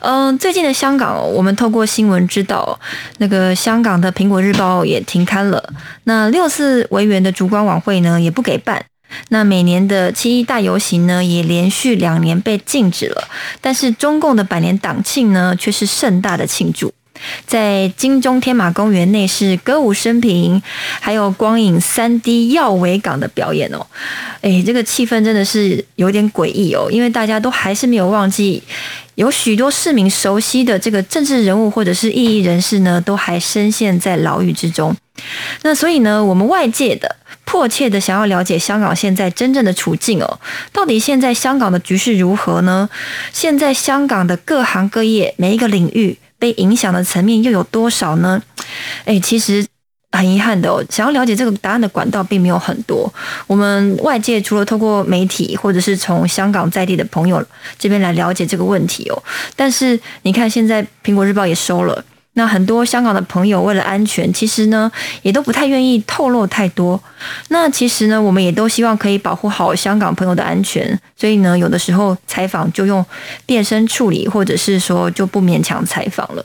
嗯，最近的香港，我们透过新闻知道，那个香港的《苹果日报》也停刊了。那六四维园的烛光晚会呢，也不给办。那每年的七一大游行呢，也连续两年被禁止了。但是中共的百年党庆呢，却是盛大的庆祝。在金钟天马公园内是歌舞升平，还有光影三 D 耀维港的表演哦。哎，这个气氛真的是有点诡异哦，因为大家都还是没有忘记，有许多市民熟悉的这个政治人物或者是异议人士呢，都还深陷在牢狱之中。那所以呢，我们外界的迫切的想要了解香港现在真正的处境哦，到底现在香港的局势如何呢？现在香港的各行各业每一个领域。被影响的层面又有多少呢？哎，其实很遗憾的哦，想要了解这个答案的管道并没有很多。我们外界除了透过媒体，或者是从香港在地的朋友这边来了解这个问题哦。但是你看，现在苹果日报也收了。那很多香港的朋友为了安全，其实呢也都不太愿意透露太多。那其实呢，我们也都希望可以保护好香港朋友的安全，所以呢，有的时候采访就用变声处理，或者是说就不勉强采访了。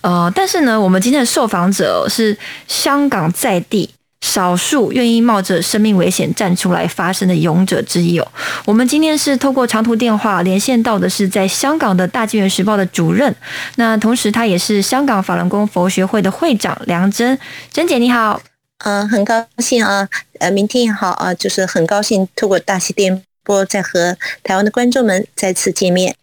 呃，但是呢，我们今天的受访者是香港在地。少数愿意冒着生命危险站出来发声的勇者之一哦。我们今天是透过长途电话连线到的是在香港的大纪元时报的主任，那同时他也是香港法轮功佛学会的会长梁珍。珍姐你好，嗯，很高兴啊，呃，明天也好啊，就是很高兴透过大气电波再和台湾的观众们再次见面。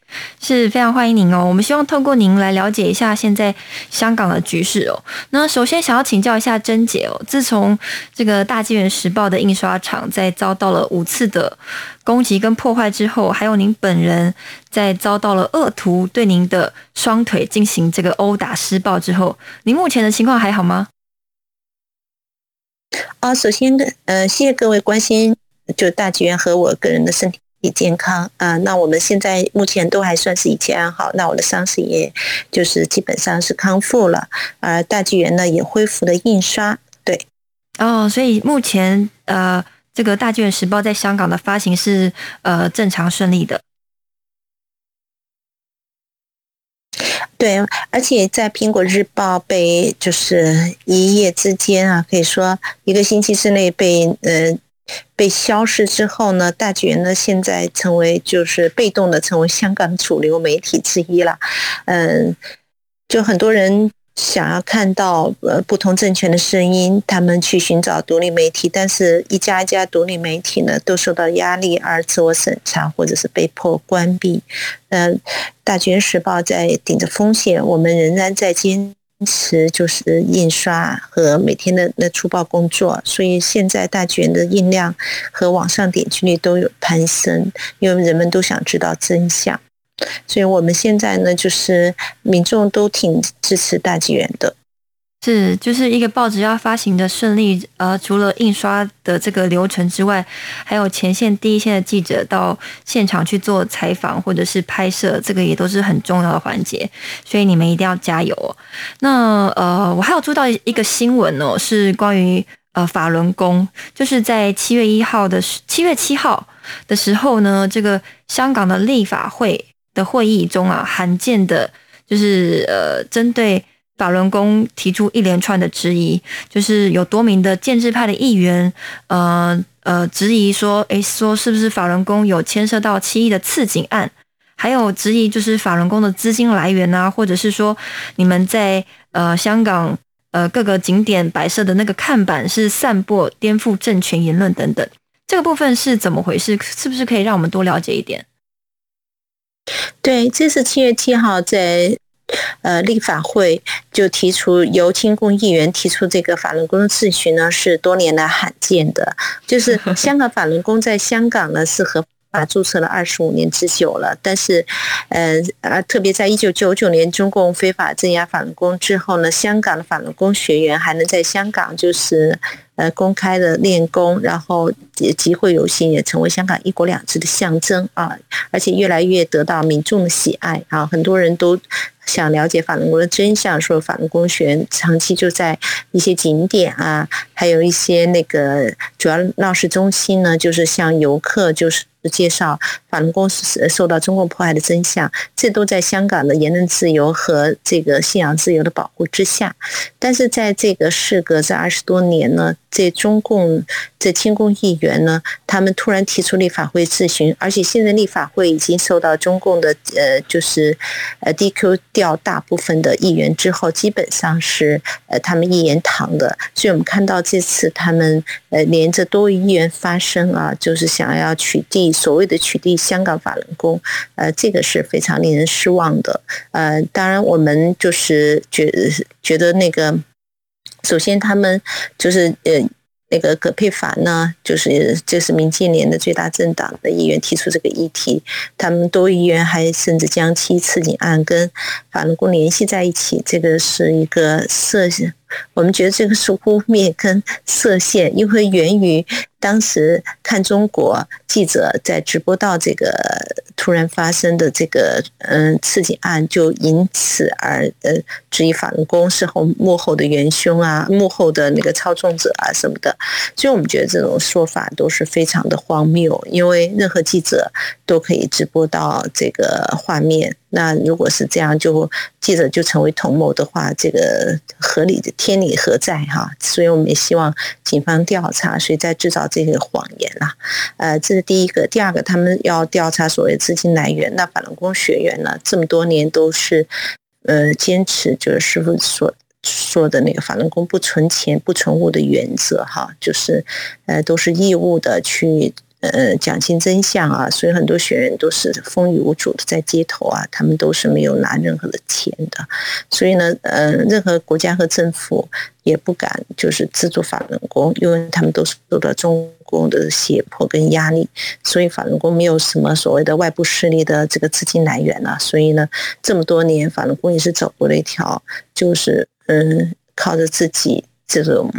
是非常欢迎您哦。我们希望透过您来了解一下现在香港的局势哦。那首先想要请教一下珍姐哦，自从这个《大纪元时报》的印刷厂在遭到了五次的攻击跟破坏之后，还有您本人在遭到了恶徒对您的双腿进行这个殴打施暴之后，您目前的情况还好吗？啊，首先呃，谢谢各位关心，就大纪元和我个人的身体。健康啊，那我们现在目前都还算是一切安好。那我的伤势也就是基本上是康复了，而大纪元呢也恢复了印刷。对，哦，所以目前呃，这个大纪元时报在香港的发行是呃正常顺利的。对，而且在苹果日报被就是一夜之间啊，可以说一个星期之内被呃。被消失之后呢，大觉呢现在成为就是被动的成为香港主流媒体之一了，嗯，就很多人想要看到呃不同政权的声音，他们去寻找独立媒体，但是一家一家独立媒体呢都受到压力而自我审查或者是被迫关闭，嗯，大觉时报在顶着风险，我们仍然在坚。坚持就是印刷和每天的那粗暴工作，所以现在大剧院的印量和网上点击率都有攀升，因为人们都想知道真相，所以我们现在呢，就是民众都挺支持大剧院的。是，就是一个报纸要发行的顺利，呃，除了印刷的这个流程之外，还有前线第一线的记者到现场去做采访或者是拍摄，这个也都是很重要的环节，所以你们一定要加油哦。那呃，我还有注意到一个新闻哦，是关于呃法轮功，就是在七月一号的七月七号的时候呢，这个香港的立法会的会议中啊，罕见的就是呃针对。法轮功提出一连串的质疑，就是有多名的建制派的议员，呃呃，质疑说，诶，说是不是法轮功有牵涉到七亿的刺警案，还有质疑就是法轮功的资金来源啊，或者是说你们在呃香港呃各个景点摆设的那个看板是散播颠覆政权言论等等，这个部分是怎么回事？是不是可以让我们多了解一点？对，这是七月七号在。呃，立法会就提出由亲共议员提出这个法轮功的质询呢，是多年来罕见的。就是 香港法轮功在香港呢是合法注册了二十五年之久了，但是，呃呃，特别在一九九九年中共非法镇压法轮功之后呢，香港的法轮功学员还能在香港就是。呃，公开的练功，然后集会游行也成为香港一国两制的象征啊！而且越来越得到民众的喜爱啊！很多人都想了解法轮功的真相，说法轮功学员长期就在一些景点啊，还有一些那个主要闹市中心呢，就是向游客就是介绍法轮功受到中共迫害的真相，这都在香港的言论自由和这个信仰自由的保护之下。但是在这个事隔这二十多年呢？这中共这亲共议员呢，他们突然提出立法会质询，而且现在立法会已经受到中共的呃，就是呃 DQ 掉大部分的议员之后，基本上是呃他们一言堂的。所以我们看到这次他们呃连着多位议员发声啊，就是想要取缔所谓的取缔香港法轮功，呃，这个是非常令人失望的。呃，当然我们就是觉觉得那个。首先，他们就是呃，那个葛佩凡呢，就是这是民建联的最大政党的议员提出这个议题，他们多议员还甚至将其刺警案跟法轮功联系在一起，这个是一个涉。我们觉得这个是污蔑跟设限，因为源于当时看中国记者在直播到这个突然发生的这个嗯刺警案，就因此而呃质疑法轮功是后幕后的元凶啊，幕后的那个操纵者啊什么的，所以我们觉得这种说法都是非常的荒谬，因为任何记者都可以直播到这个画面。那如果是这样，就记者就成为同谋的话，这个合理的天理何在哈？所以我们也希望警方调查谁在制造这个谎言啦。呃，这是第一个。第二个，他们要调查所谓资金来源。那法轮功学员呢，这么多年都是呃坚持就是师傅所说的那个法轮功不存钱不存物的原则哈，就是呃都是义务的去。呃，讲清真相啊，所以很多学员都是风雨无阻的在街头啊，他们都是没有拿任何的钱的，所以呢，呃，任何国家和政府也不敢就是资助法轮功，因为他们都是受到中共的胁迫跟压力，所以法轮功没有什么所谓的外部势力的这个资金来源了，所以呢，这么多年法轮功也是走过了一条，就是嗯，靠着自己这种。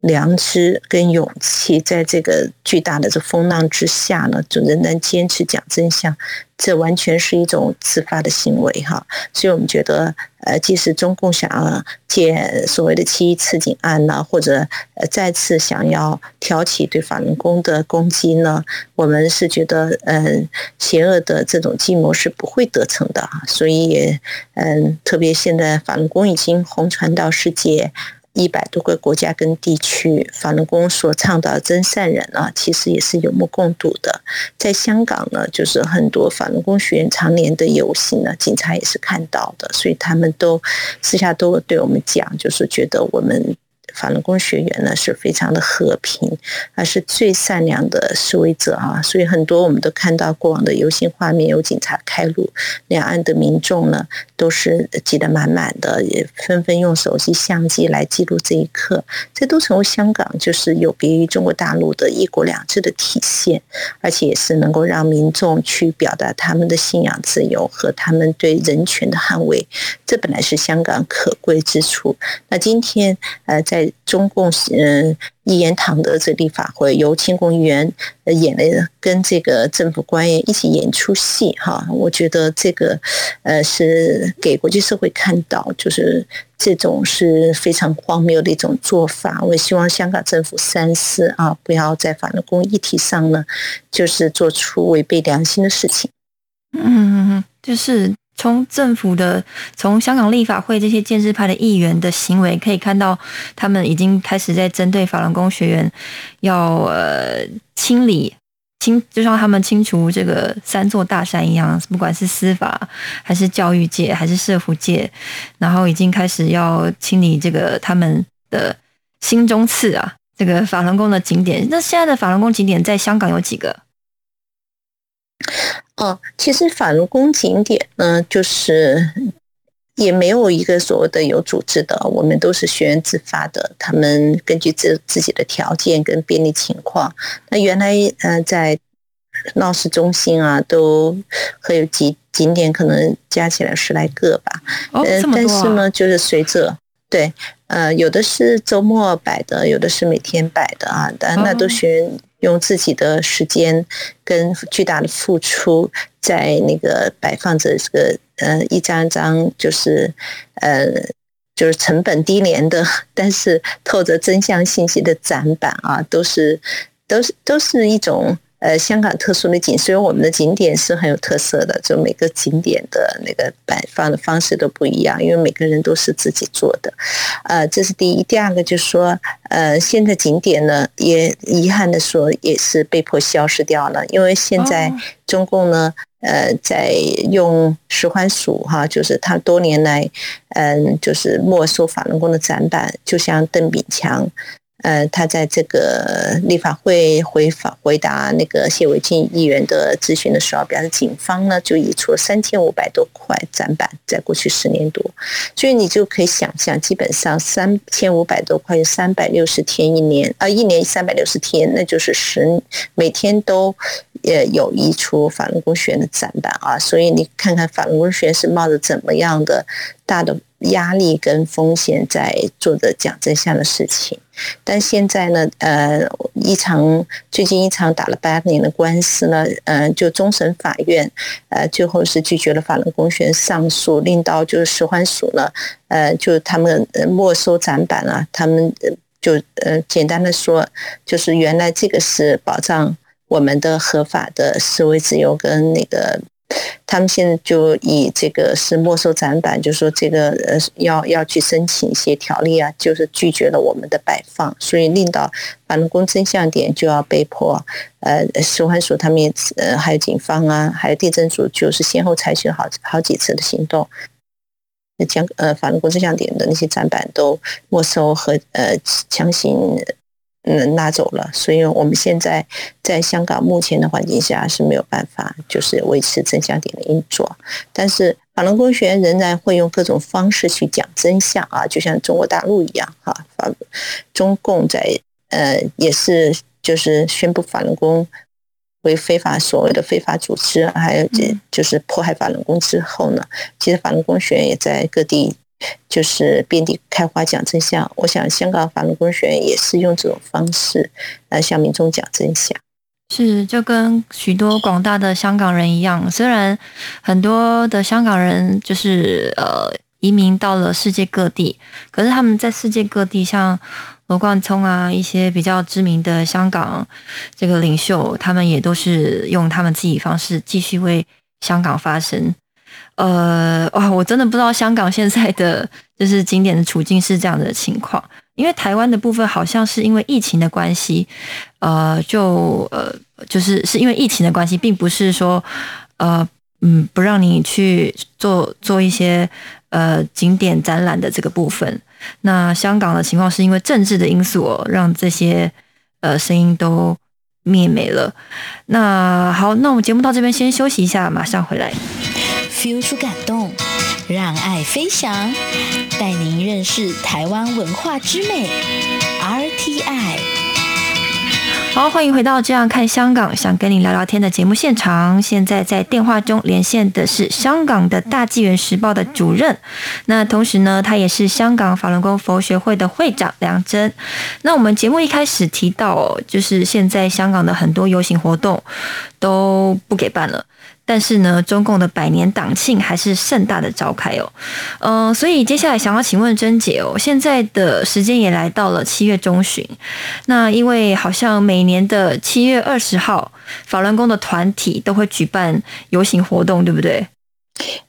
良知跟勇气，在这个巨大的这风浪之下呢，就仍然坚持讲真相，这完全是一种自发的行为哈。所以我们觉得，呃，即使中共想要借所谓的七一刺警案呢，或者呃再次想要挑起对法轮功的攻击呢，我们是觉得，嗯，邪恶的这种计谋是不会得逞的啊。所以，嗯，特别现在法轮功已经红传到世界。一百多个国家跟地区，法轮功所倡导的真善人啊，其实也是有目共睹的。在香港呢，就是很多法轮功学员常年的游行呢，警察也是看到的，所以他们都私下都对我们讲，就是觉得我们。法轮功学员呢是非常的和平，而是最善良的示威者啊！所以很多我们都看到过往的游行画面，有警察开路，两岸的民众呢都是挤得满满的，也纷纷用手机相机来记录这一刻。这都成为香港就是有别于中国大陆的一国两制的体现，而且也是能够让民众去表达他们的信仰自由和他们对人权的捍卫。这本来是香港可贵之处。那今天呃在在中共嗯一言堂的这立法会，由亲共议员演了跟这个政府官员一起演出戏哈，我觉得这个呃是给国际社会看到，就是这种是非常荒谬的一种做法。我希望香港政府三思啊，不要在法轮功议题上呢，就是做出违背良心的事情。嗯，就是。从政府的、从香港立法会这些建制派的议员的行为，可以看到，他们已经开始在针对法轮功学员，要呃清理清，就像他们清除这个三座大山一样，不管是司法还是教育界还是社福界，然后已经开始要清理这个他们的心中刺啊，这个法轮功的景点。那现在的法轮功景点在香港有几个？哦，其实法轮功景点呢，就是也没有一个所谓的有组织的，我们都是学员自发的。他们根据自自己的条件跟便利情况，那原来嗯在闹市中心啊，都会有几景点，可能加起来十来个吧。哦，这么多。但是呢，就是随着对，呃，有的是周末摆的，有的是每天摆的啊，但那都学员。用自己的时间跟巨大的付出，在那个摆放着这个呃一张一张就是呃就是成本低廉的，但是透着真相信息的展板啊，都是都是都是一种。呃，香港特殊的景，所以我们的景点是很有特色的。就每个景点的那个摆放的方式都不一样，因为每个人都是自己做的。呃，这是第一。第二个就是说，呃，现在景点呢，也遗憾的说，也是被迫消失掉了。因为现在中共呢，呃，在用石环署哈，就是他多年来，嗯，就是没收法轮功的展板，就像邓炳强。呃，他在这个立法会回法回答那个谢伟俊议员的咨询的时候，表示警方呢就已出了三千五百多块展板，在过去十年多，所以你就可以想象，基本上三千五百多块，三百六十天一年啊，一年三百六十天，那就是十每天都呃有一出法轮功学院的展板啊，所以你看看法轮功学院是冒着怎么样的大的。压力跟风险在做着讲真相的事情，但现在呢，呃，一场最近一场打了八年的官司呢，呃，就终审法院，呃，最后是拒绝了法轮功学上诉，令到就是使唤署呢，呃，就他们没收展板啊，他们就呃简单的说，就是原来这个是保障我们的合法的思维自由跟那个。他们现在就以这个是没收展板，就说这个呃要要去申请一些条例啊，就是拒绝了我们的摆放，所以令到法轮功真相点就要被迫，呃，使唤署他们也呃还有警方啊，还有地震署，就是先后采取好好几次的行动，将呃法轮功真相点的那些展板都没收和呃强行。嗯，拉走了，所以我们现在在香港目前的环境下是没有办法，就是维持真相点的运作。但是法轮功学院仍然会用各种方式去讲真相啊，就像中国大陆一样哈，法中共在呃也是就是宣布法轮功为非法所谓的非法组织，还有这就是迫害法轮功之后呢，其实法轮功学院也在各地。就是遍地开花讲真相，我想香港法轮功学院也是用这种方式来向民众讲真相。是，就跟许多广大的香港人一样，虽然很多的香港人就是呃移民到了世界各地，可是他们在世界各地，像罗冠聪啊一些比较知名的香港这个领袖，他们也都是用他们自己方式继续为香港发声。呃，哇，我真的不知道香港现在的就是景点的处境是这样的情况，因为台湾的部分好像是因为疫情的关系，呃，就呃，就是是因为疫情的关系，并不是说呃，嗯，不让你去做做一些呃景点展览的这个部分。那香港的情况是因为政治的因素，让这些呃声音都灭没了。那好，那我们节目到这边先休息一下，马上回来。Feel 出感动，让爱飞翔，带您认识台湾文化之美。RTI，好，欢迎回到《这样看香港》，想跟你聊聊天的节目现场。现在在电话中连线的是香港的大纪元时报的主任，那同时呢，他也是香港法轮功佛学会的会长梁真。那我们节目一开始提到，就是现在香港的很多游行活动都不给办了。但是呢，中共的百年党庆还是盛大的召开哦，嗯，所以接下来想要请问珍姐哦，现在的时间也来到了七月中旬，那因为好像每年的七月二十号，法轮功的团体都会举办游行活动，对不对？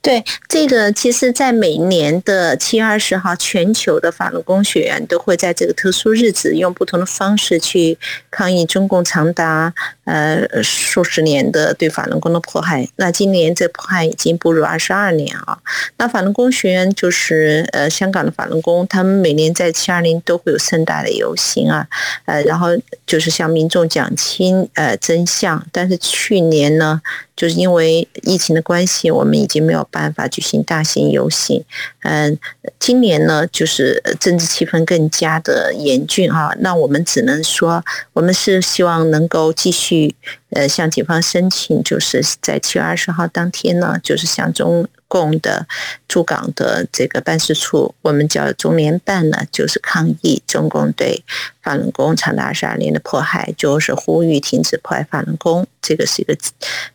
对，这个其实，在每年的七月二十号，全球的法轮功学员都会在这个特殊日子，用不同的方式去抗议中共长达呃数十年的对法轮功的迫害。那今年这迫害已经步入二十二年啊。那法轮功学员就是呃香港的法轮功，他们每年在七二零都会有盛大的游行啊，呃，然后就是向民众讲清呃真相。但是去年呢？就是因为疫情的关系，我们已经没有办法举行大型游行。嗯，今年呢，就是政治气氛更加的严峻哈。那我们只能说，我们是希望能够继续呃向警方申请，就是在七月二十号当天呢，就是向中。共的驻港的这个办事处，我们叫中联办呢，就是抗议中共对法轮功长达二十二年的迫害，就是呼吁停止迫害法轮功。这个是一个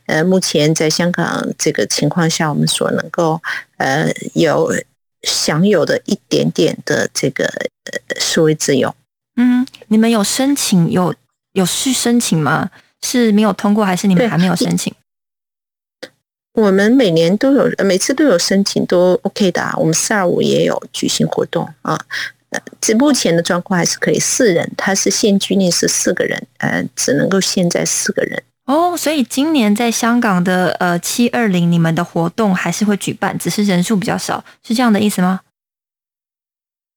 呃，目前在香港这个情况下，我们所能够呃有享有的一点点的这个数位自由。嗯，你们有申请有有去申请吗？是没有通过，还是你们还没有申请？我们每年都有，每次都有申请，都 OK 的。我们四二五也有举行活动啊。呃，这目前的状况还是可以四人，他是限居令是四个人，呃，只能够限在四个人。哦，所以今年在香港的呃七二零，你们的活动还是会举办，只是人数比较少，是这样的意思吗？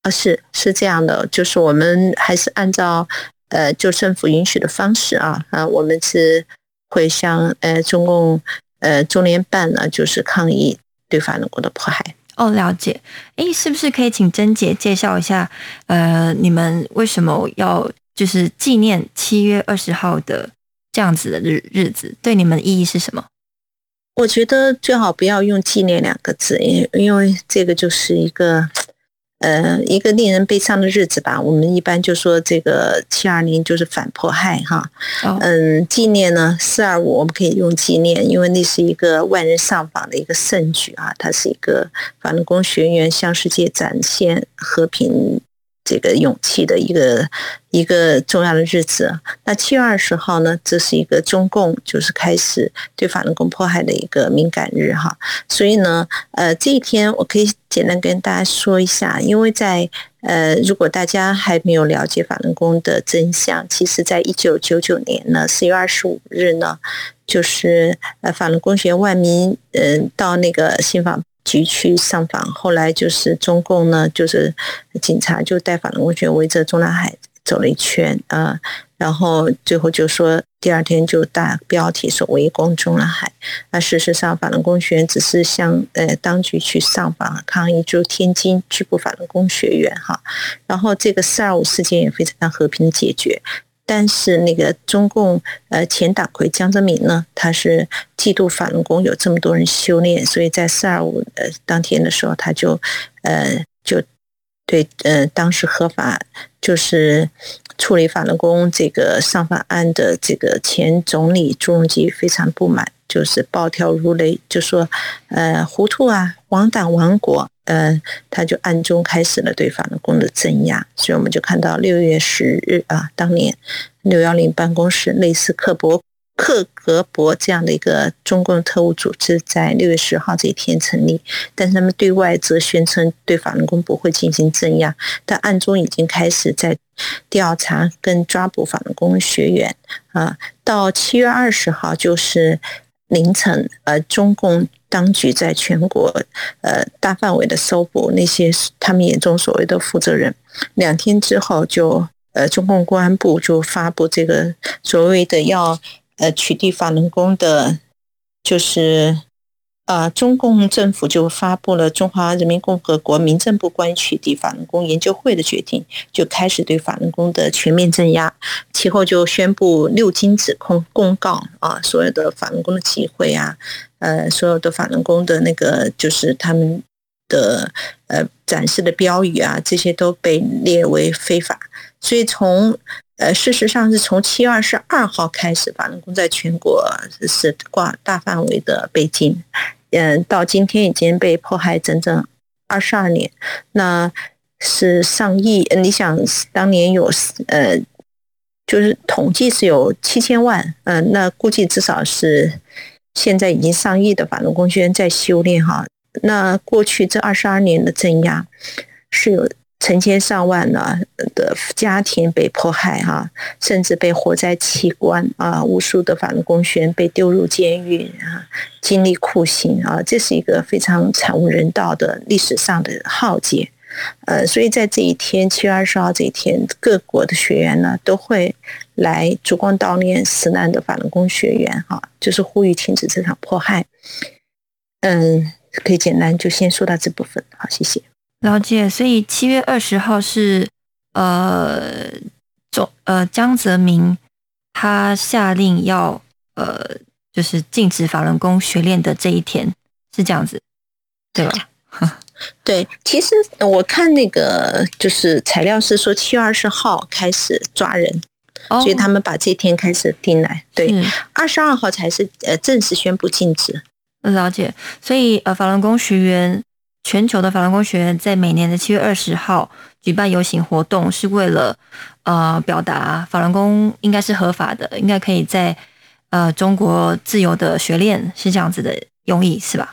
啊，是是这样的，就是我们还是按照呃就政府允许的方式啊啊，我们是会向呃中共。呃，中联办呢，就是抗议对法轮功的迫害。哦，了解。诶，是不是可以请珍姐介绍一下？呃，你们为什么要就是纪念七月二十号的这样子的日日子？对你们的意义是什么？我觉得最好不要用“纪念”两个字，因因为这个就是一个。呃，一个令人悲伤的日子吧。我们一般就说这个七二零就是反迫害哈。嗯，纪念呢，四二五我们可以用纪念，因为那是一个万人上访的一个盛举啊，它是一个法轮功学员向世界展现和平。这个勇气的一个一个重要的日子。那七月二十号呢？这是一个中共就是开始对法轮功迫害的一个敏感日哈。所以呢，呃，这一天我可以简单跟大家说一下，因为在呃，如果大家还没有了解法轮功的真相，其实在一九九九年呢，四月二十五日呢，就是呃，法轮功学院万民嗯到那个新法。局去上访，后来就是中共呢，就是警察就带法轮功学员围着中南海走了一圈啊，然后最后就说第二天就大标题说围攻中南海。那事实上，法轮功学员只是向呃当局去上访抗议，就天津拘捕法轮功学员哈。然后这个四二五事件也非常和平解决。但是那个中共呃前党魁江泽民呢，他是嫉妒法轮功有这么多人修炼，所以在四二五呃当天的时候，他就呃就对呃当时合法就是处理法轮功这个上法案的这个前总理朱镕基非常不满。就是暴跳如雷，就说，呃，糊涂啊，亡党亡国，呃，他就暗中开始了对法轮功的镇压，所以我们就看到六月十日啊，当年六幺零办公室类似克伯克格勃这样的一个中共特务组织，在六月十号这一天成立，但是他们对外则宣称对法轮功不会进行镇压，但暗中已经开始在调查跟抓捕法轮功学员啊，到七月二十号就是。凌晨，呃，中共当局在全国，呃，大范围的搜捕那些他们眼中所谓的负责人。两天之后，就，呃，中共公安部就发布这个所谓的要，呃，取缔法轮功的，就是。啊，中共政府就发布了《中华人民共和国民政部关于取缔法轮功研究会的决定》，就开始对法轮功的全面镇压。其后就宣布六经指控公告啊，所有的法轮功的集会啊，呃，所有的法轮功的那个就是他们的呃展示的标语啊，这些都被列为非法。所以从呃，事实上是从七月二十二号开始，法轮功在全国是挂大范围的被禁。嗯，到今天已经被迫害整整二十二年，那是上亿。你想，当年有呃，就是统计是有七千万，嗯，那估计至少是现在已经上亿的法轮功学员在修炼哈。那过去这二十二年的镇压，是有成千上万呢的家庭被迫害哈，甚至被活摘器官啊，无数的法轮功学员被丢入监狱啊，经历酷刑啊，这是一个非常惨无人道的历史上的浩劫。呃，所以在这一天七月二十号这一天，各国的学员呢都会来烛光悼念死难的法轮功学员哈，就是呼吁停止这场迫害。嗯。可以简单就先说到这部分，好，谢谢。了解，所以七月二十号是呃，总呃江泽民他下令要呃，就是禁止法轮功学练的这一天，是这样子，对吧？对，其实我看那个就是材料是说七月二十号开始抓人，所以他们把这天开始定来，对，二十二号才是呃正式宣布禁止。了解，所以呃，法轮功学员，全球的法轮功学员在每年的七月二十号举办游行活动，是为了呃表达法轮功应该是合法的，应该可以在呃中国自由的学练，是这样子的用意，是吧？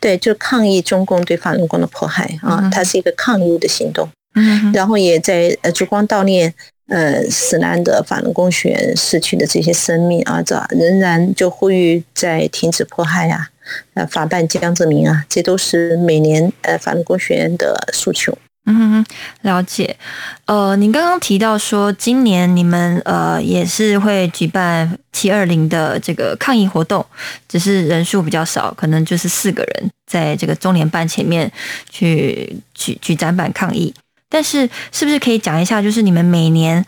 对，就抗议中共对法轮功的迫害啊，它是一个抗议的行动，嗯，然后也在呃烛光悼念呃死难的法轮功学员逝去的这些生命啊，这仍然就呼吁在停止迫害呀。呃，法办江泽民啊，这都是每年呃法轮功学员的诉求。嗯，了解。呃，您刚刚提到说，今年你们呃也是会举办七二零的这个抗议活动，只是人数比较少，可能就是四个人在这个中联办前面去举举展板抗议。但是，是不是可以讲一下，就是你们每年，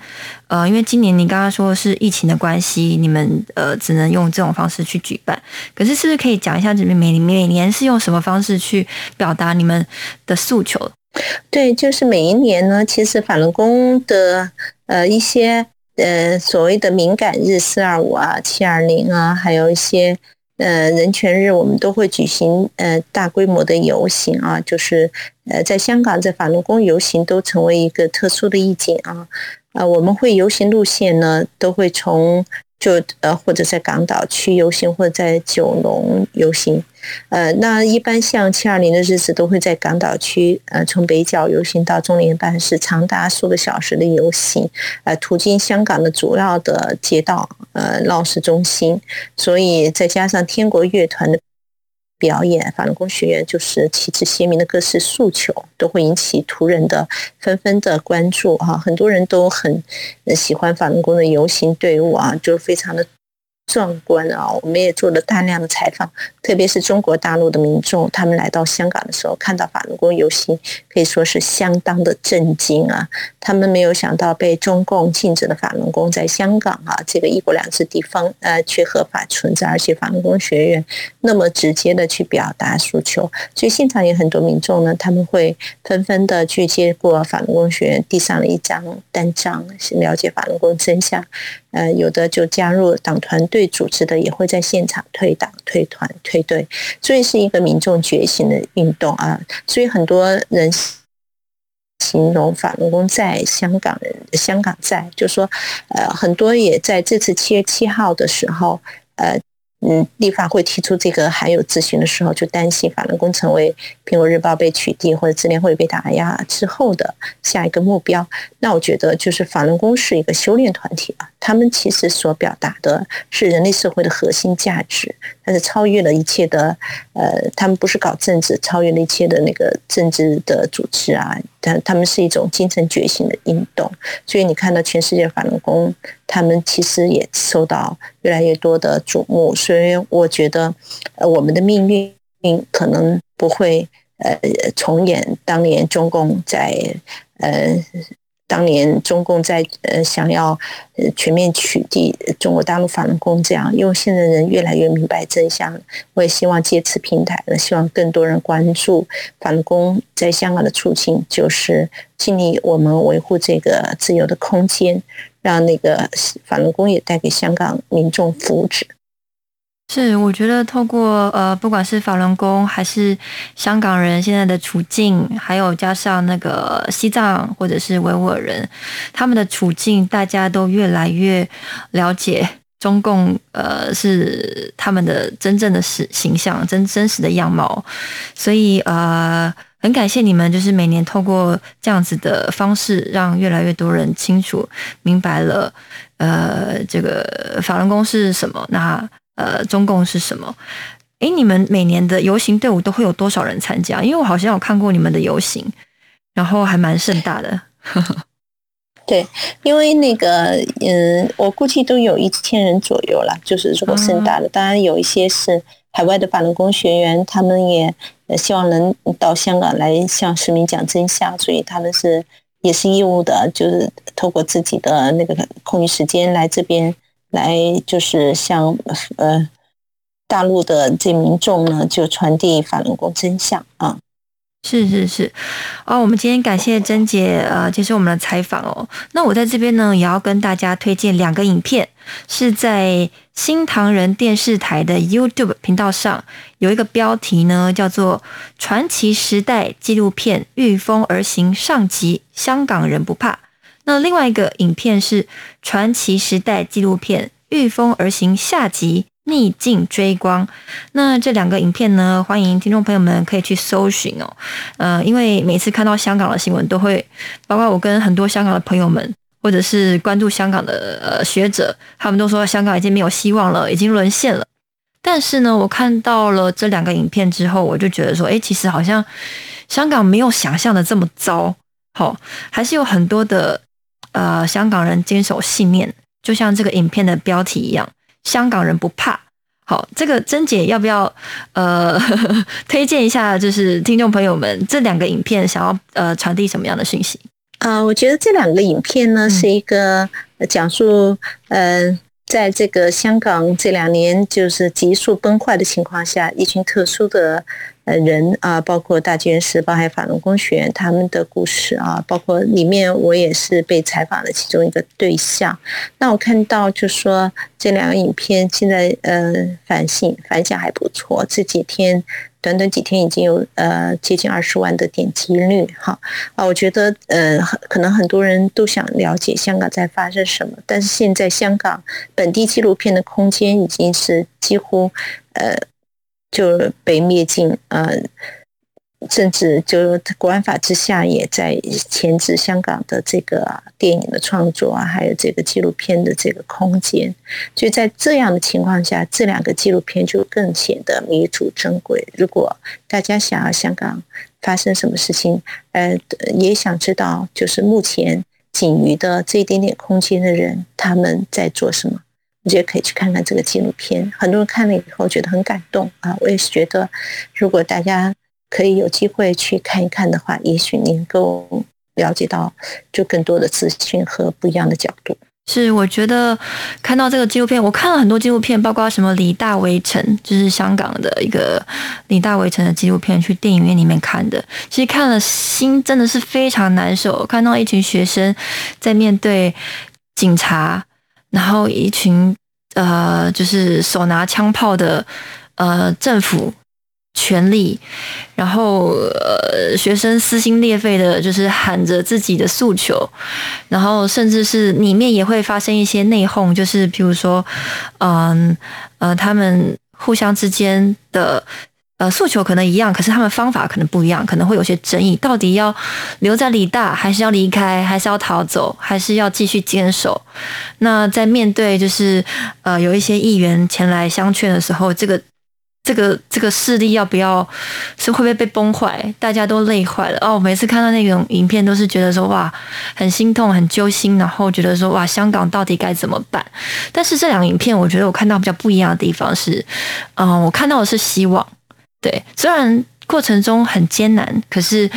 呃，因为今年你刚刚说是疫情的关系，你们呃只能用这种方式去举办。可是，是不是可以讲一下，你们每每年是用什么方式去表达你们的诉求？对，就是每一年呢，其实法轮功的呃一些呃所谓的敏感日，四二五啊、七二零啊，还有一些。呃，人权日我们都会举行呃大规模的游行啊，就是呃在香港在法轮功游行都成为一个特殊的意境啊，啊我们会游行路线呢都会从。就呃，或者在港岛区游行，或者在九龙游行，呃，那一般像七二零的日子，都会在港岛区，呃，从北角游行到中联办，是长达数个小时的游行，呃，途经香港的主要的街道，呃，闹市中心，所以再加上天国乐团的。表演法轮功学员就是旗帜鲜明的各式诉求，都会引起途人的纷纷的关注哈，很多人都很喜欢法轮功的游行队伍啊，就非常的。壮观啊！我们也做了大量的采访，特别是中国大陆的民众，他们来到香港的时候，看到法轮功游行，可以说是相当的震惊啊！他们没有想到被中共禁止的法轮功在香港啊这个一国两制地方呃却合法存在，而且法轮功学院那么直接的去表达诉求，所以现场有很多民众呢，他们会纷纷的去接过法轮功学院递上了一张单张，了解法轮功真相。呃，有的就加入党团队组织的，也会在现场退党、退团、退队，所以是一个民众觉醒的运动啊。所以很多人形容法轮功在香港，香港在，就说呃，很多也在这次七月七号的时候，呃。嗯，立法会提出这个还有咨询的时候，就担心法轮功成为苹果日报被取缔或者智联会被打压之后的下一个目标。那我觉得，就是法轮功是一个修炼团体吧，他们其实所表达的是人类社会的核心价值，但是超越了一切的，呃，他们不是搞政治，超越了一切的那个政治的组织啊。但他们是一种精神觉醒的运动，所以你看到全世界法轮功，他们其实也受到越来越多的瞩目。所以我觉得，呃，我们的命运可能不会呃重演当年中共在呃。当年中共在呃想要呃全面取缔中国大陆法轮功这样，因为现在人越来越明白真相，我也希望借此平台呢，希望更多人关注法轮功在香港的处境，就是尽力我们维护这个自由的空间，让那个法轮功也带给香港民众福祉。是，我觉得透过呃，不管是法轮功，还是香港人现在的处境，还有加上那个西藏或者是维吾尔人他们的处境，大家都越来越了解中共呃是他们的真正的实形象，真真实的样貌，所以呃很感谢你们，就是每年透过这样子的方式，让越来越多人清楚明白了呃这个法轮功是什么，那呃中共是什么。诶，你们每年的游行队伍都会有多少人参加？因为我好像有看过你们的游行，然后还蛮盛大的。对，因为那个，嗯，我估计都有一千人左右了，就是如果盛大的，当然有一些是海外的法轮功学员，他们也希望能到香港来向市民讲真相，所以他们是也是义务的，就是透过自己的那个空余时间来这边来，就是向呃大陆的这民众呢，就传递法轮功真相啊。是是是，哦，我们今天感谢珍姐呃接受我们的采访哦。那我在这边呢，也要跟大家推荐两个影片，是在新唐人电视台的 YouTube 频道上有一个标题呢，叫做《传奇时代纪录片御风而行上集：香港人不怕》。那另外一个影片是《传奇时代纪录片御风而行下集》。逆境追光，那这两个影片呢？欢迎听众朋友们可以去搜寻哦。呃，因为每次看到香港的新闻，都会包括我跟很多香港的朋友们，或者是关注香港的呃学者，他们都说香港已经没有希望了，已经沦陷了。但是呢，我看到了这两个影片之后，我就觉得说，哎，其实好像香港没有想象的这么糟，好，还是有很多的呃香港人坚守信念，就像这个影片的标题一样。香港人不怕，好，这个珍姐要不要呃 推荐一下？就是听众朋友们，这两个影片想要呃传递什么样的讯息？啊，我觉得这两个影片呢是一个讲述，呃，在这个香港这两年就是急速崩坏的情况下，一群特殊的呃。人啊，包括大纪元时报还有法轮功学员他们的故事啊，包括里面我也是被采访的其中一个对象。那我看到就说这两个影片现在呃反省反响还不错，这几天短短几天已经有呃接近二十万的点击率哈啊，我觉得呃可能很多人都想了解香港在发生什么，但是现在香港本地纪录片的空间已经是几乎呃。就被灭尽，呃，甚至就国安法之下，也在钳制香港的这个电影的创作啊，还有这个纪录片的这个空间。就在这样的情况下，这两个纪录片就更显得弥足珍贵。如果大家想要香港发生什么事情，呃，也想知道，就是目前仅余的这一点点空间的人，他们在做什么。我觉得可以去看看这个纪录片，很多人看了以后觉得很感动啊！我也是觉得，如果大家可以有机会去看一看的话，也许能够了解到就更多的资讯和不一样的角度。是，我觉得看到这个纪录片，我看了很多纪录片，包括什么《李大围城》，就是香港的一个《李大围城》的纪录片，去电影院里面看的。其实看了心真的是非常难受，看到一群学生在面对警察。然后一群呃，就是手拿枪炮的呃政府权力，然后呃学生撕心裂肺的，就是喊着自己的诉求，然后甚至是里面也会发生一些内讧，就是比如说，嗯呃，他们互相之间的。呃，诉求可能一样，可是他们方法可能不一样，可能会有些争议。到底要留在理大，还是要离开，还是要逃走，还是要继续坚守？那在面对就是呃有一些议员前来相劝的时候，这个这个这个势力要不要是会不会被崩坏？大家都累坏了哦。每次看到那种影片，都是觉得说哇，很心痛，很揪心，然后觉得说哇，香港到底该怎么办？但是这两个影片，我觉得我看到比较不一样的地方是，嗯，我看到的是希望。对，虽然过程中很艰难，可是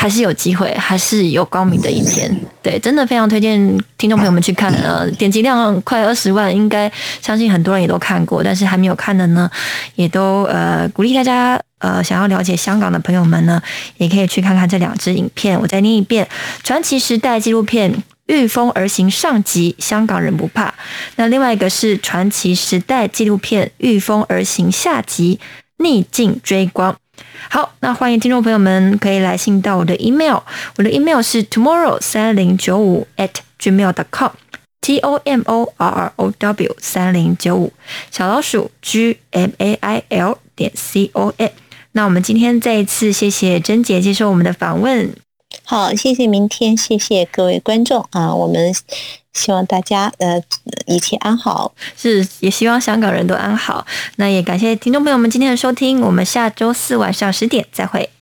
还是有机会，还是有光明的一天。对，真的非常推荐听众朋友们去看。呃，点击量快二十万，应该相信很多人也都看过，但是还没有看的呢，也都呃鼓励大家呃想要了解香港的朋友们呢，也可以去看看这两支影片。我再念一遍：传奇时代纪录片《御风而行》上集，香港人不怕。那另外一个是传奇时代纪录片《御风而行》下集。逆境追光，好，那欢迎听众朋友们可以来信到我的 email，我的 email 是 tomorrow 三零九五 at gmail.com，t o m o r r o w 三零九五，小老鼠 g m a i l 点 c o m。那我们今天再一次谢谢珍姐接受我们的访问。好，谢谢明天，谢谢各位观众啊！我们希望大家呃一切安好，是也希望香港人都安好。那也感谢听众朋友们今天的收听，我们下周四晚上十点再会。